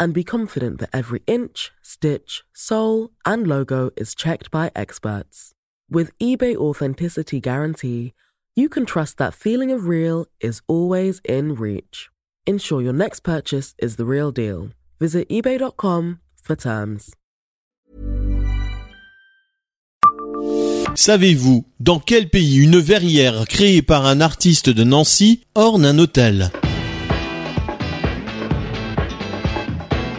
and be confident that every inch, stitch, sole, and logo is checked by experts. With eBay Authenticity Guarantee, you can trust that feeling of real is always in reach. Ensure your next purchase is the real deal. Visit eBay.com for terms. Savez-vous dans quel pays une verrière créée par un artiste de Nancy orne un hôtel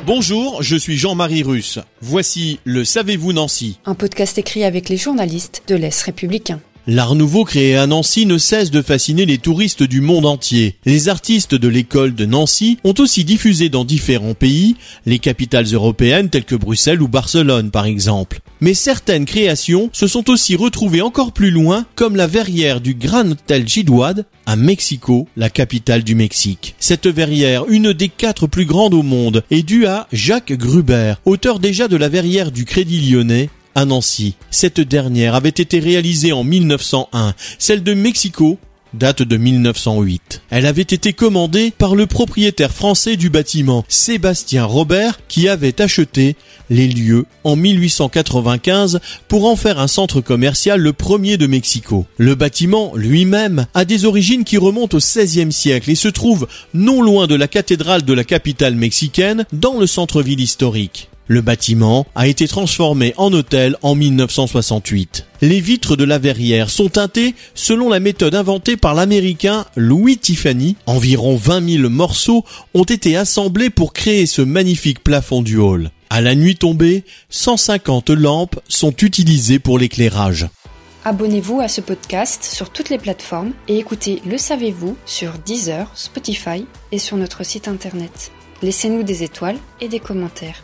Bonjour, je suis Jean-Marie Russe. Voici le Savez-vous Nancy? Un podcast écrit avec les journalistes de l'Est républicain. L'art nouveau créé à Nancy ne cesse de fasciner les touristes du monde entier. Les artistes de l'école de Nancy ont aussi diffusé dans différents pays, les capitales européennes telles que Bruxelles ou Barcelone par exemple. Mais certaines créations se sont aussi retrouvées encore plus loin, comme la verrière du Gran Hotel Gidouad à Mexico, la capitale du Mexique. Cette verrière, une des quatre plus grandes au monde, est due à Jacques Gruber, auteur déjà de la verrière du Crédit Lyonnais à Nancy. Cette dernière avait été réalisée en 1901. Celle de Mexico date de 1908. Elle avait été commandée par le propriétaire français du bâtiment, Sébastien Robert, qui avait acheté les lieux en 1895 pour en faire un centre commercial le premier de Mexico. Le bâtiment lui-même a des origines qui remontent au XVIe siècle et se trouve non loin de la cathédrale de la capitale mexicaine dans le centre-ville historique. Le bâtiment a été transformé en hôtel en 1968. Les vitres de la verrière sont teintées selon la méthode inventée par l'américain Louis Tiffany. Environ 20 000 morceaux ont été assemblés pour créer ce magnifique plafond du hall. À la nuit tombée, 150 lampes sont utilisées pour l'éclairage. Abonnez-vous à ce podcast sur toutes les plateformes et écoutez Le Savez-vous sur Deezer, Spotify et sur notre site internet. Laissez-nous des étoiles et des commentaires.